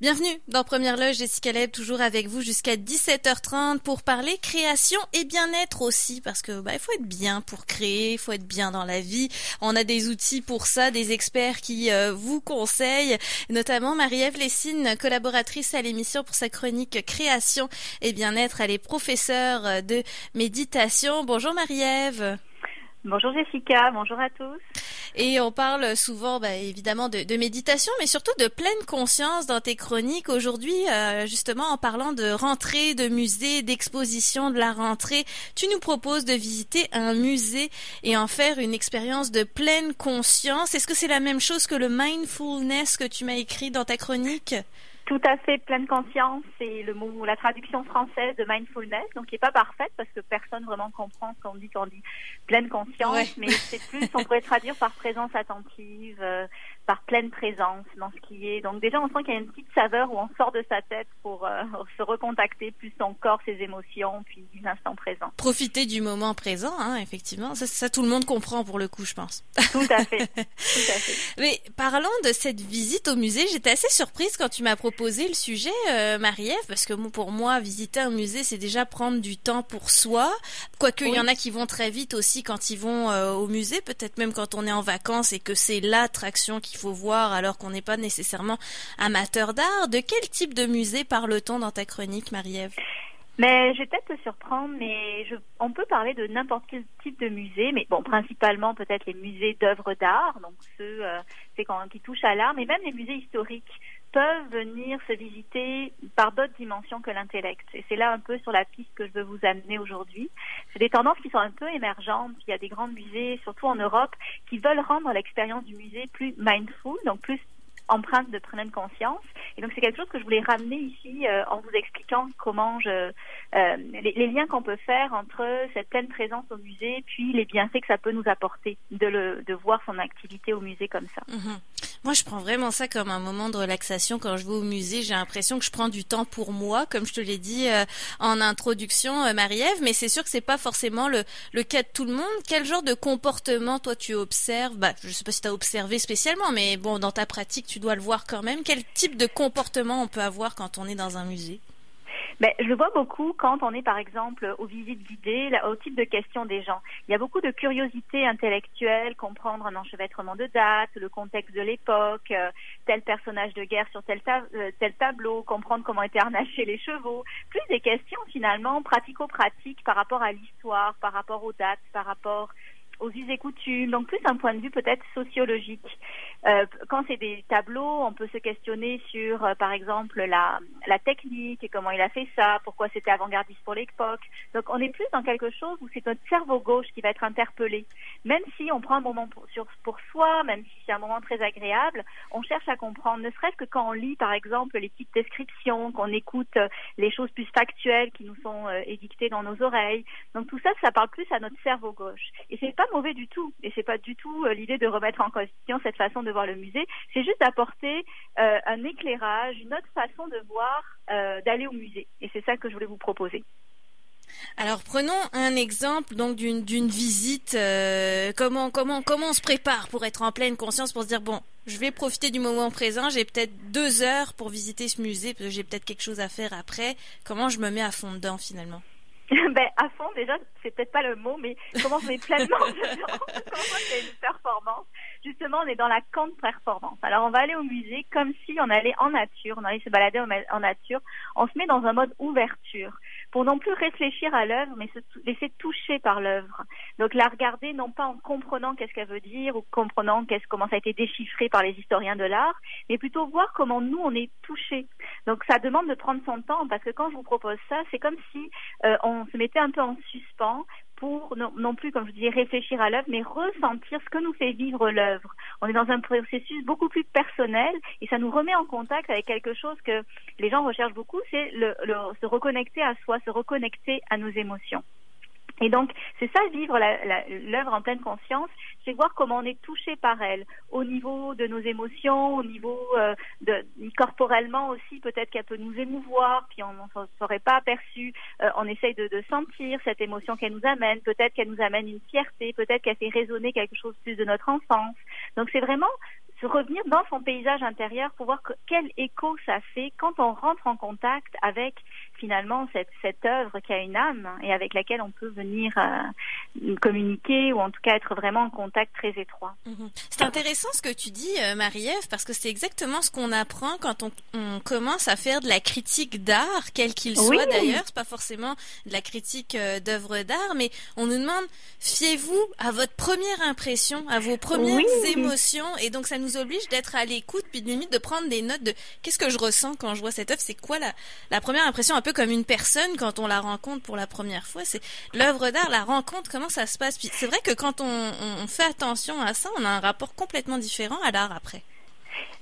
Bienvenue dans Première Loge, Jessica Leb, toujours avec vous jusqu'à 17h30 pour parler création et bien-être aussi, parce que bah, il faut être bien pour créer, il faut être bien dans la vie. On a des outils pour ça, des experts qui euh, vous conseillent, notamment Marie-Ève Lessine, collaboratrice à l'émission pour sa chronique création et bien-être. Elle est professeure de méditation. Bonjour Marie-Ève. Bonjour Jessica, bonjour à tous. Et on parle souvent, bah, évidemment, de, méditation, mais surtout de pleine conscience dans tes chroniques. Aujourd'hui, euh, justement, en parlant de rentrée, de musée, d'exposition, de la rentrée, tu nous proposes de visiter un musée et en faire une expérience de pleine conscience. Est-ce que c'est la même chose que le mindfulness que tu m'as écrit dans ta chronique? Tout à fait, pleine conscience, c'est le mot, la traduction française de mindfulness, donc qui n'est pas parfaite parce que personne vraiment comprend ce qu'on dit quand on dit pleine conscience, mais c'est plus, on pourrait traduire par présence attentive, euh, par pleine présence dans ce qui est. Donc déjà, on sent qu'il y a une petite saveur où on sort de sa tête pour euh, se recontacter plus son corps, ses émotions, puis l'instant présent. Profiter du moment présent, hein, effectivement. Ça, ça, tout le monde comprend pour le coup, je pense. Tout à fait. tout à fait. Mais parlant de cette visite au musée, j'étais assez surprise quand tu m'as proposé le sujet, euh, Marie-Ève, parce que pour moi, visiter un musée, c'est déjà prendre du temps pour soi. Quoique, il y en a qui vont très vite aussi quand ils vont euh, au musée, peut-être même quand on est en vacances et que c'est l'attraction qu'il faut voir alors qu'on n'est pas nécessairement amateur d'art. De quel type de musée parle-t-on dans ta chronique, Marie-Ève? Mais je vais peut-être te surprendre, mais on peut parler de n'importe quel type de musée, mais bon, principalement peut-être les musées d'œuvres d'art, donc ceux euh, qui touchent à l'art, mais même les musées historiques peuvent venir se visiter par d'autres dimensions que l'intellect. Et c'est là un peu sur la piste que je veux vous amener aujourd'hui. C'est des tendances qui sont un peu émergentes. Il y a des grands musées, surtout en Europe, qui veulent rendre l'expérience du musée plus mindful, donc plus empreinte de pleine conscience. Et donc c'est quelque chose que je voulais ramener ici euh, en vous expliquant comment je euh, les, liens qu'on peut faire entre cette pleine présence au musée puis les bienfaits que ça peut nous apporter de le de voir son activité au musée comme ça. Mhm. Moi, je prends vraiment ça comme un moment de relaxation quand je vais au musée. J'ai l'impression que je prends du temps pour moi, comme je te l'ai dit euh, en introduction, euh, Marie-Ève. Mais c'est sûr que c'est pas forcément le, le cas de tout le monde. Quel genre de comportement toi tu observes? Bah, je sais pas si tu as observé spécialement, mais bon, dans ta pratique, tu dois le voir quand même. Quel type de comportement on peut avoir quand on est dans un musée? Ben, je vois beaucoup quand on est, par exemple, aux visites guidées, là, au type de questions des gens. Il y a beaucoup de curiosité intellectuelle, comprendre un enchevêtrement de dates, le contexte de l'époque, euh, tel personnage de guerre sur tel, euh, tel tableau, comprendre comment étaient harnachés les chevaux. Plus des questions, finalement, pratico-pratiques par rapport à l'histoire, par rapport aux dates, par rapport aux us et coutumes, donc plus un point de vue peut-être sociologique. Euh, quand c'est des tableaux, on peut se questionner sur, euh, par exemple, la, la technique et comment il a fait ça, pourquoi c'était avant-gardiste pour l'époque. Donc on est plus dans quelque chose où c'est notre cerveau gauche qui va être interpellé. Même si on prend un moment pour, sur, pour soi, même si c'est un moment très agréable, on cherche à comprendre, ne serait-ce que quand on lit, par exemple, les petites descriptions, qu'on écoute euh, les choses plus factuelles qui nous sont édictées dans nos oreilles. Donc tout ça, ça parle plus à notre cerveau gauche. Et c'est pas mauvais du tout. Et c'est pas du tout l'idée de remettre en question cette façon de voir le musée, c'est juste d'apporter euh, un éclairage, une autre façon de voir, euh, d'aller au musée. Et c'est ça que je voulais vous proposer. Alors prenons un exemple donc d'une visite. Euh, comment comment comment on se prépare pour être en pleine conscience pour se dire bon, je vais profiter du moment présent. J'ai peut-être deux heures pour visiter ce musée parce que j'ai peut-être quelque chose à faire après. Comment je me mets à fond dedans finalement? Ben, à fond, déjà, c'est peut-être pas le mot, mais comment on met pleinement dedans, comment c'est une performance? Justement, on est dans la contre-performance. Alors, on va aller au musée comme si on allait en nature, on allait se balader en nature. On se met dans un mode ouverture pour non plus réfléchir à l'œuvre, mais se laisser toucher par l'œuvre. Donc, la regarder non pas en comprenant qu'est-ce qu'elle veut dire ou comprenant qu'est-ce, comment ça a été déchiffré par les historiens de l'art, mais plutôt voir comment nous, on est touchés. Donc, ça demande de prendre son temps parce que quand je vous propose ça, c'est comme si euh, on on se mettait un peu en suspens pour non, plus, comme je dis, réfléchir à l'œuvre, mais ressentir ce que nous fait vivre l'œuvre. On est dans un processus beaucoup plus personnel et ça nous remet en contact avec quelque chose que les gens recherchent beaucoup, c'est le, se reconnecter à soi, se reconnecter à nos émotions. Et donc, c'est ça, vivre l'œuvre en pleine conscience, c'est voir comment on est touché par elle, au niveau de nos émotions, au niveau euh, de corporellement aussi, peut-être qu'elle peut nous émouvoir, puis on ne serait pas aperçu. Euh, on essaye de, de, sentir cette émotion qu'elle nous amène, peut-être qu'elle nous amène une fierté, peut-être qu'elle fait résonner quelque chose plus de notre enfance. Donc, c'est vraiment se revenir dans son paysage intérieur pour voir quel écho ça fait quand on rentre en contact avec finalement cette, cette œuvre qui a une âme et avec laquelle on peut venir euh, communiquer ou en tout cas être vraiment en contact très étroit. Mhm. C'est intéressant ce que tu dis, euh, Marie-Ève, parce que c'est exactement ce qu'on apprend quand on, on, commence à faire de la critique d'art, quel qu'il soit d'ailleurs. C'est pas forcément de la critique euh, d'œuvres d'art, mais on nous demande fiez-vous à votre première impression, à vos premières émotions, et donc ça nous oblige d'être à l'écoute, puis de limite de prendre des notes de qu'est-ce que je ressens quand je vois cette œuvre, c'est quoi la, la première impression? Un peu comme une personne quand on la rencontre pour la première fois. C'est l'œuvre d'art, la rencontre, comment ça se passe? C'est vrai que quand on, on, fait attention à ça, on a un rapport complètement différent à l'art après.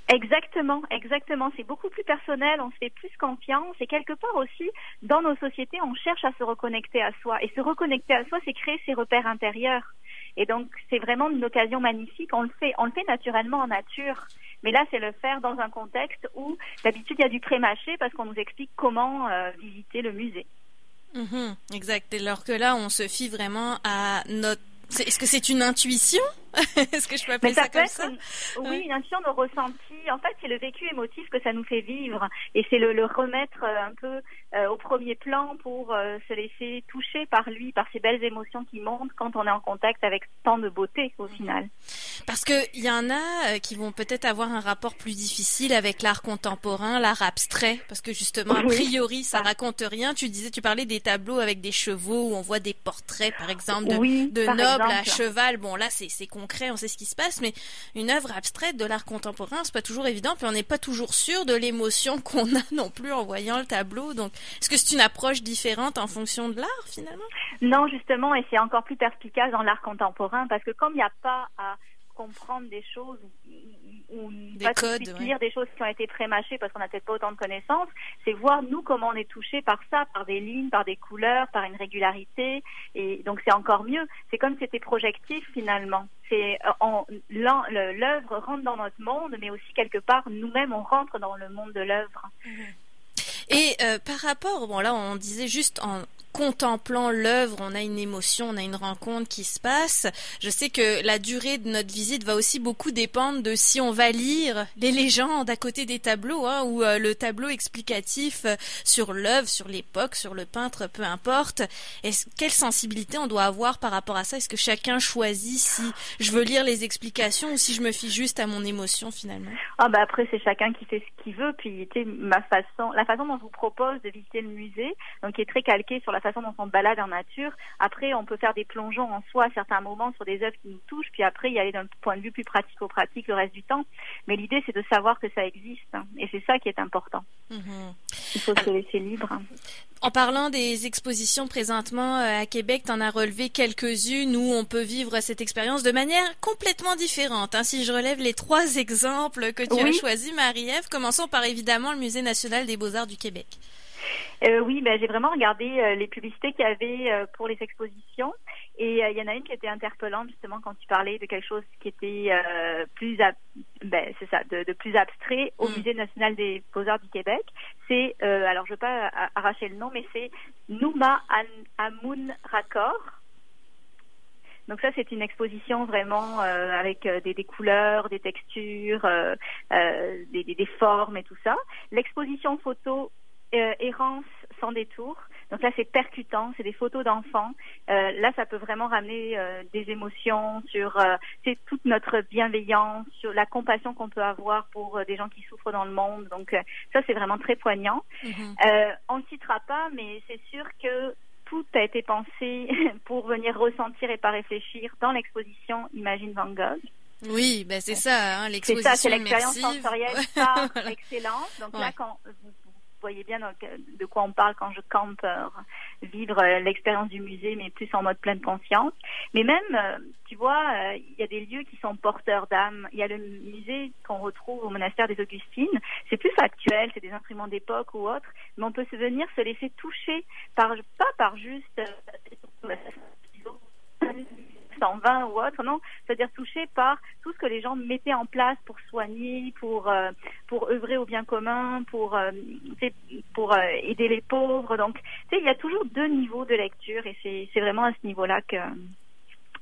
Exactement, exactement. C'est beaucoup plus personnel, on se fait plus confiance et quelque part aussi, dans nos sociétés, on cherche à se reconnecter à soi. Et se reconnecter à soi, c'est créer ses repères intérieurs. Et donc, c'est vraiment une occasion magnifique. On le fait, on le fait naturellement en nature. Mais là, c'est le faire dans un contexte où d'habitude il y a du pré-mâché parce qu'on nous explique comment euh, visiter le musée. Mhm, exact. Alors que là, on se fie vraiment à notre. Est-ce que c'est une intuition Est-ce que je peux appeler ça, comme ça Oui, une intuition de ressenti. En fait, c'est le vécu émotif que ça nous fait vivre, et c'est le, le, remettre euh, un peu euh, au premier plan pour euh, se laisser toucher par lui, par ces belles émotions qui montent quand on est en contact avec tant de beauté au final. Parce que il y en a qui vont peut-être avoir un rapport plus difficile avec l'art contemporain, l'art abstrait, parce que justement a priori ça ah. raconte rien. Tu disais, tu parlais des tableaux avec des chevaux où on voit des portraits, par exemple, de, de nobles à cheval. Bon là, c'est c'est on sait ce qui se passe, mais une œuvre abstraite de l'art contemporain, c'est pas toujours évident, puis on n'est pas toujours sûr de l'émotion qu'on a non plus en voyant le tableau. Donc, est-ce que c'est une approche différente en fonction de l'art finalement? Non, justement, et c'est encore plus perspicace dans l'art contemporain parce que comme il n'y a pas à comprendre des choses ou pas codes, lire des choses qui ont été prémâchées parce qu'on n'a peut-être pas autant de connaissances, c'est voir nous comment on est touché par ça, par des lignes, par des couleurs, par une régularité, et donc c'est encore mieux. C'est comme si c'était projectif finalement. C'est euh, l'œuvre rentre dans notre monde, mais aussi quelque part nous-mêmes on rentre dans le monde de l'œuvre. Et euh, par rapport, bon là on disait juste en contemplant l'œuvre, on a une émotion, on a une rencontre qui se passe. Je sais que la durée de notre visite va aussi beaucoup dépendre de si on va lire les légendes à côté des tableaux, hein, ou euh, le tableau explicatif euh, sur l'œuvre, sur l'époque, sur le peintre, peu importe. Quelle sensibilité on doit avoir par rapport à ça? Est-ce que chacun choisit si je veux lire les explications ou si je me fie juste à mon émotion finalement? Ah bah après c'est chacun qui fait ce qu'il veut. Puis ma façon, la façon dont je vous propose de visiter le musée, donc qui est très calqué sur la façon dont on balade en nature. Après, on peut faire des plongeons en soi à certains moments sur des œuvres qui nous touchent, puis après y aller d'un point de vue plus pratico-pratique le reste du temps. Mais l'idée, c'est de savoir que ça existe, hein. et c'est ça qui est important. Mm-hmm. Il faut se laisser libre. En parlant des expositions présentement euh, à Québec, tu en as relevé quelques-unes où on peut vivre cette expérience de manière complètement différente. Hein. Si je relève les trois exemples que tu as choisis, Marie-Ève, commençons par évidemment le Musée national des beaux-arts du Québec. Euh, oui, ben, j'ai vraiment regardé euh, les publicités qu'il y avait euh, pour les expositions. Et il y en a une qui était interpellante justement quand tu parlais de quelque chose qui était plus, ben, c'est ça, de, plus abstrait au mm. Musée national des beaux-arts du Québec. C'est, alors je veux pas arracher le nom, mais c'est Nouma Amun Rakor. Donc ça, c'est une exposition vraiment avec des, des, couleurs, des textures, des, des, formes et tout ça. L'exposition photo euh, errance sans détour. Donc là, c'est percutant, c'est des photos d'enfants. Euh, là, ça peut vraiment ramener euh, des émotions sur c'est toute notre bienveillance, sur la compassion qu'on peut avoir pour des gens qui souffrent dans le monde. Donc ça, c'est vraiment très poignant. Mhm. on ne citera pas, mais c'est sûr que tout a été pensé pour venir ressentir et pas réfléchir dans l'exposition Imagine Van Gogh. Oui, ben c'est ça, hein, l'exposition. C'est ça, c'est l'expérience sensorielle par excellence. Donc là, quand vous voyez bien de quoi on parle quand je campe, euh, vivre euh, l'expérience du musée, mais plus en mode pleine conscience. Mais même, euh, tu vois, il y a des lieux qui sont porteurs d'âme. Il y a le musée qu'on retrouve au monastère des Augustines. C'est plus factuel, c'est des instruments d'époque ou autre, mais on peut se venir se laisser toucher par, pas par juste 120 ou autre, non, c'est-à-dire touché par tout ce que les gens mettaient en place pour soigner, pour euh, pour œuvrer au bien commun, pour euh, pour euh, aider les pauvres. Donc, tu sais, il y a toujours deux niveaux de lecture et c'est c'est vraiment à ce niveau-là que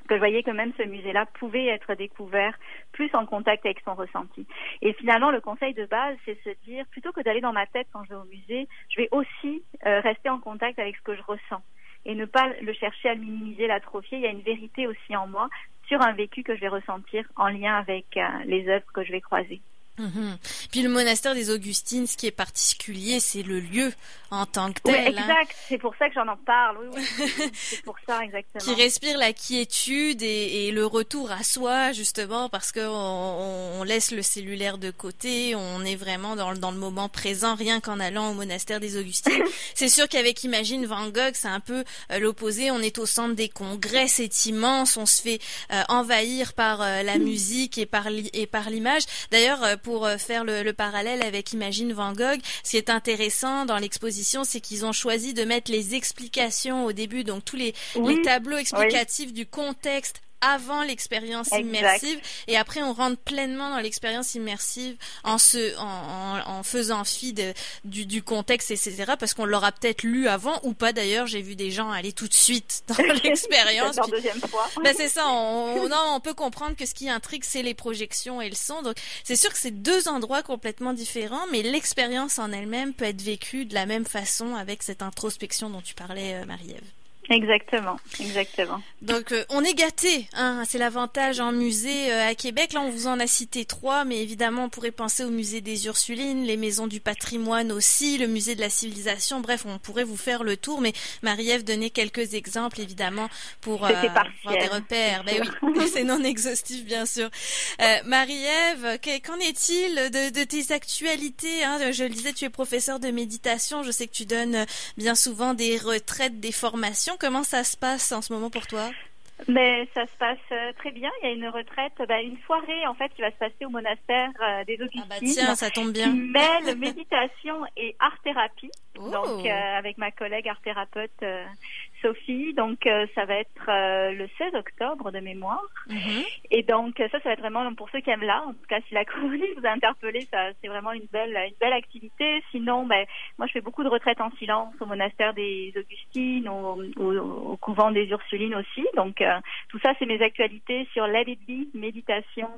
que je voyais que même ce musée-là pouvait être découvert plus en contact avec son ressenti. Et finalement, le conseil de base, c'est se dire, plutôt que d'aller dans ma tête quand je vais au musée, je vais aussi rester en contact avec ce que je ressens et ne pas le chercher à minimiser, l'atrophier. Il y a une vérité aussi en moi sur un vécu que je vais ressentir en lien avec euh, les œuvres que je vais croiser. Mhm. Puis le monastère des Augustines, ce qui est particulier, c'est le lieu en tant que tel. Oui, hein. exact. C'est pour ça que j'en en parle. Oui, oui. c'est pour ça exactement. Qui respire la quiétude et, et, le retour à soi, justement, parce que on, on, laisse le cellulaire de côté. On est vraiment dans, dans le moment présent, rien qu'en allant au monastère des Augustines. c'est sûr qu'avec Imagine Van Gogh, c'est un peu euh, l'opposé. On est au centre des congrès, c'est immense. On se fait euh, envahir par euh, la musique et par et par l'image. D'ailleurs pour euh, faire le, le, parallèle avec Imagine Van Gogh, ce qui est intéressant dans l'exposition, c'est qu'ils ont choisi de mettre les explications au début, donc tous les, les tableaux explicatifs du contexte avant l'expérience immersive. Et après on rentre pleinement dans l'expérience immersive en se en, en, en faisant fi de, du, du contexte etc parce qu'on l'aura peut-être lu avant ou pas. D'ailleurs j'ai vu des gens aller tout de suite dans l'expérience. Deuxième fois. Ben c'est ça on, non, on peut comprendre que ce qui intrigue c'est les projections et le son. Donc c'est sûr que c'est deux endroits complètement différents mais l'expérience en elle-même peut être vécue de la même façon avec cette introspection dont tu parlais euh, Marie-Ève Exactement, exactement. Donc euh, on est gâté, hein, c'est l'avantage en musée euh, à Québec. Là, on vous en a cité trois, mais évidemment, on pourrait penser au musée des Ursulines, les maisons du patrimoine aussi, le musée de la civilisation. Bref, on pourrait vous faire le tour, mais Marie-Ève donnait quelques exemples, évidemment, pour euh, avoir des repères. Ben oui, c'est non exhaustif, bien sûr. Euh, Marie-Ève, qu'en est-il de, de, tes actualités hein? Je le disais, tu es professeur de méditation. Je sais que tu donnes bien souvent des retraites, des formations. Comment ça se passe en ce moment pour toi? Mais ça se passe euh, très bien. Il y a une retraite, bah, une soirée en fait qui va se passer au monastère euh, des Augustines. Ah bah tiens, ça tombe bien. Qui mêle méditation et art thérapie. Donc euh, avec ma collègue art thérapeute Sophie. Donc euh, ça va être euh, le 16 octobre de mémoire. Mm-hmm. Et donc ça, ça va être vraiment pour ceux qui aiment l'art. En tout cas, si la colonie vous a interpellé, ça c'est vraiment une belle une belle activité. Sinon, ben moi je fais beaucoup de retraites en silence au monastère des Augustines, au, au, couvent des Ursulines aussi. Donc euh, tout ça, c'est mes actualités sur Let It Be méditation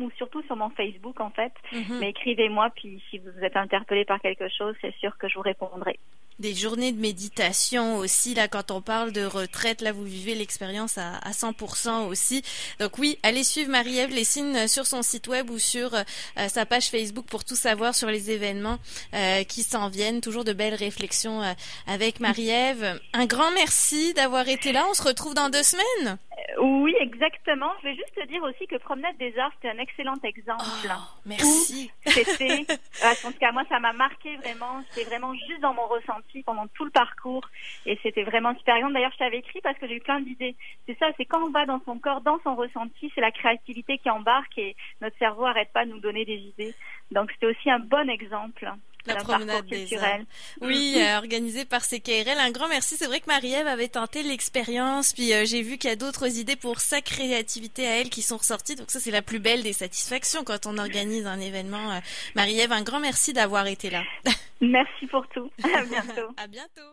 ou surtout sur mon Facebook en fait. Mm-hmm. Mais écrivez-moi puis si vous êtes interpellé par quelque chose, c'est sûr que je vous répondrai des journées de méditation aussi. Là quand on parle de retraite là vous vivez l'expérience à, à 100% aussi. Donc oui allez suivre Marie-Ève Lessine sur son site web ou sur euh, sa page Facebook pour tout savoir sur les événements euh, qui s'en viennent. Toujours de belles réflexions euh, avec Marie-Ève. Un grand merci d'avoir été là. On se retrouve dans deux semaines oui, exactement. Je vais juste te dire aussi que Promenade des Arts, c'était un excellent exemple. Oh, merci. C'était, en tout cas, moi, ça m'a marqué vraiment. C'était vraiment juste dans mon ressenti pendant tout le parcours. Et c'était vraiment super. D'ailleurs, je t'avais écrit parce que j'ai eu plein d'idées. C'est ça, c'est quand on va dans son corps, dans son ressenti, c'est la créativité qui embarque et notre cerveau arrête pas de nous donner des idées. Donc, c'était aussi un bon exemple la promenade des arts. Oui, euh, organisée par CKRL. Un grand merci. C'est vrai que Marie-Ève avait tenté l'expérience, puis euh, j'ai vu qu'il y a d'autres idées pour sa créativité à elle qui sont ressorties. Donc ça, c'est la plus belle des satisfactions quand on organise un événement. Euh, Marie-Ève, un grand merci d'avoir été là. Merci pour tout. À bientôt. à bientôt.